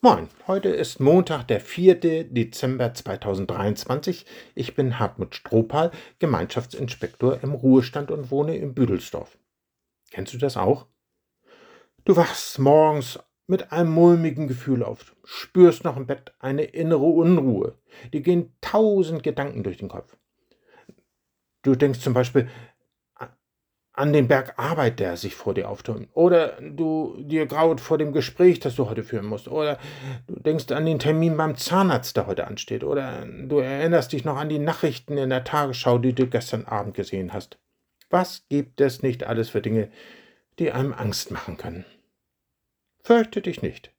Moin, heute ist Montag, der 4. Dezember 2023. Ich bin Hartmut Strohpal, Gemeinschaftsinspektor im Ruhestand und wohne in Büdelsdorf. Kennst du das auch? Du wachst morgens mit einem mulmigen Gefühl auf, spürst noch im Bett eine innere Unruhe. Dir gehen tausend Gedanken durch den Kopf. Du denkst zum Beispiel, an den Berg Arbeit, der sich vor dir auftürmt. Oder du dir graut vor dem Gespräch, das du heute führen musst. Oder du denkst an den Termin beim Zahnarzt, der heute ansteht. Oder du erinnerst dich noch an die Nachrichten in der Tagesschau, die du gestern Abend gesehen hast. Was gibt es nicht alles für Dinge, die einem Angst machen können? Fürchte dich nicht.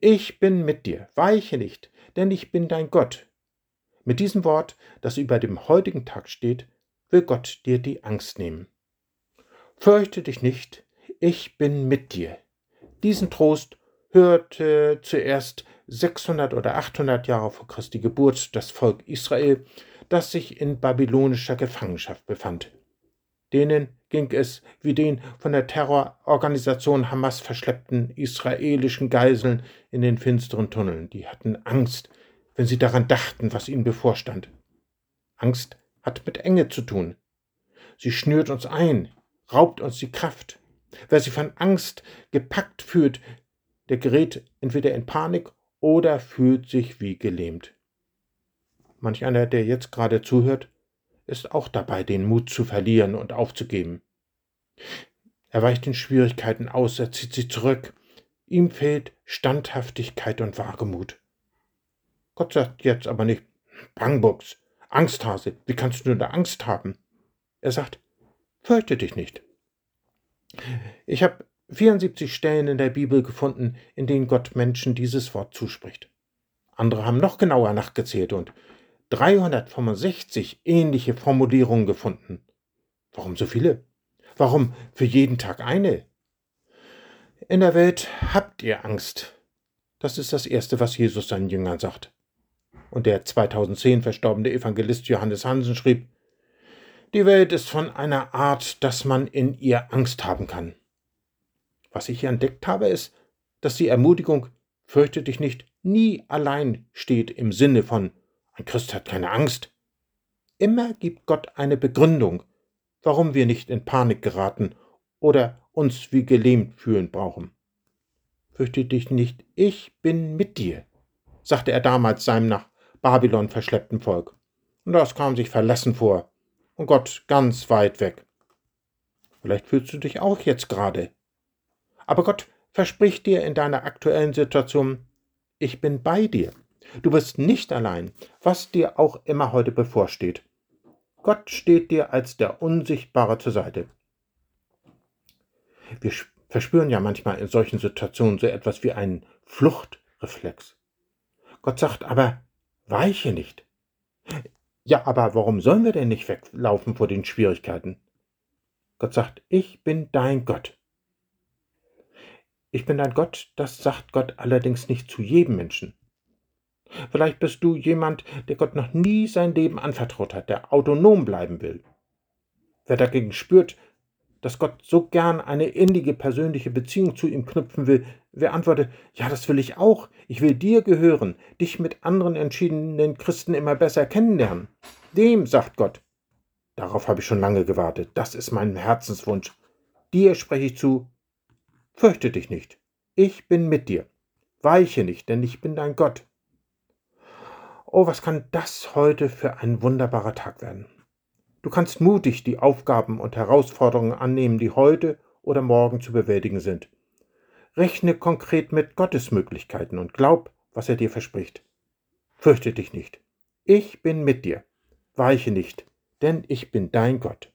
Ich bin mit dir, weiche nicht, denn ich bin dein Gott. Mit diesem Wort, das über dem heutigen Tag steht, will Gott dir die Angst nehmen. Fürchte dich nicht, ich bin mit dir. Diesen Trost hörte zuerst 600 oder 800 Jahre vor Christi Geburt das Volk Israel, das sich in babylonischer Gefangenschaft befand. Denen ging es wie den von der Terrororganisation Hamas verschleppten israelischen Geiseln in den finsteren Tunneln. Die hatten Angst, wenn sie daran dachten, was ihnen bevorstand. Angst hat mit Enge zu tun. Sie schnürt uns ein, raubt uns die Kraft. Wer sich von Angst gepackt fühlt, der gerät entweder in Panik oder fühlt sich wie gelähmt. Manch einer, der jetzt gerade zuhört, ist auch dabei, den Mut zu verlieren und aufzugeben. Er weicht den Schwierigkeiten aus, er zieht sie zurück. Ihm fehlt Standhaftigkeit und Wagemut. Gott sagt jetzt aber nicht, Bangbuchs, Angsthase, wie kannst du nur Angst haben? Er sagt, Fürchte dich nicht. Ich habe 74 Stellen in der Bibel gefunden, in denen Gott Menschen dieses Wort zuspricht. Andere haben noch genauer nachgezählt und 365 ähnliche Formulierungen gefunden. Warum so viele? Warum für jeden Tag eine? In der Welt habt ihr Angst. Das ist das Erste, was Jesus seinen Jüngern sagt. Und der 2010 verstorbene Evangelist Johannes Hansen schrieb, die Welt ist von einer Art, dass man in ihr Angst haben kann. Was ich hier entdeckt habe, ist, dass die Ermutigung Fürchte dich nicht nie allein steht im Sinne von ein Christ hat keine Angst. Immer gibt Gott eine Begründung, warum wir nicht in Panik geraten oder uns wie gelähmt fühlen brauchen. Fürchte dich nicht, ich bin mit dir, sagte er damals seinem nach Babylon verschleppten Volk. Und das kam sich verlassen vor, und Gott ganz weit weg. Vielleicht fühlst du dich auch jetzt gerade. Aber Gott verspricht dir in deiner aktuellen Situation, ich bin bei dir. Du bist nicht allein, was dir auch immer heute bevorsteht. Gott steht dir als der Unsichtbare zur Seite. Wir verspüren ja manchmal in solchen Situationen so etwas wie einen Fluchtreflex. Gott sagt aber, weiche nicht. Ja, aber warum sollen wir denn nicht weglaufen vor den Schwierigkeiten? Gott sagt, ich bin dein Gott. Ich bin dein Gott, das sagt Gott allerdings nicht zu jedem Menschen. Vielleicht bist du jemand, der Gott noch nie sein Leben anvertraut hat, der autonom bleiben will. Wer dagegen spürt, dass Gott so gern eine innige persönliche Beziehung zu ihm knüpfen will, wer antwortet, ja, das will ich auch, ich will dir gehören, dich mit anderen entschiedenen Christen immer besser kennenlernen. Dem, sagt Gott, darauf habe ich schon lange gewartet, das ist mein Herzenswunsch. Dir spreche ich zu, fürchte dich nicht, ich bin mit dir, weiche nicht, denn ich bin dein Gott. Oh, was kann das heute für ein wunderbarer Tag werden? Du kannst mutig die Aufgaben und Herausforderungen annehmen, die heute oder morgen zu bewältigen sind. Rechne konkret mit Gottes Möglichkeiten und glaub, was er dir verspricht. Fürchte dich nicht. Ich bin mit dir. Weiche nicht, denn ich bin dein Gott.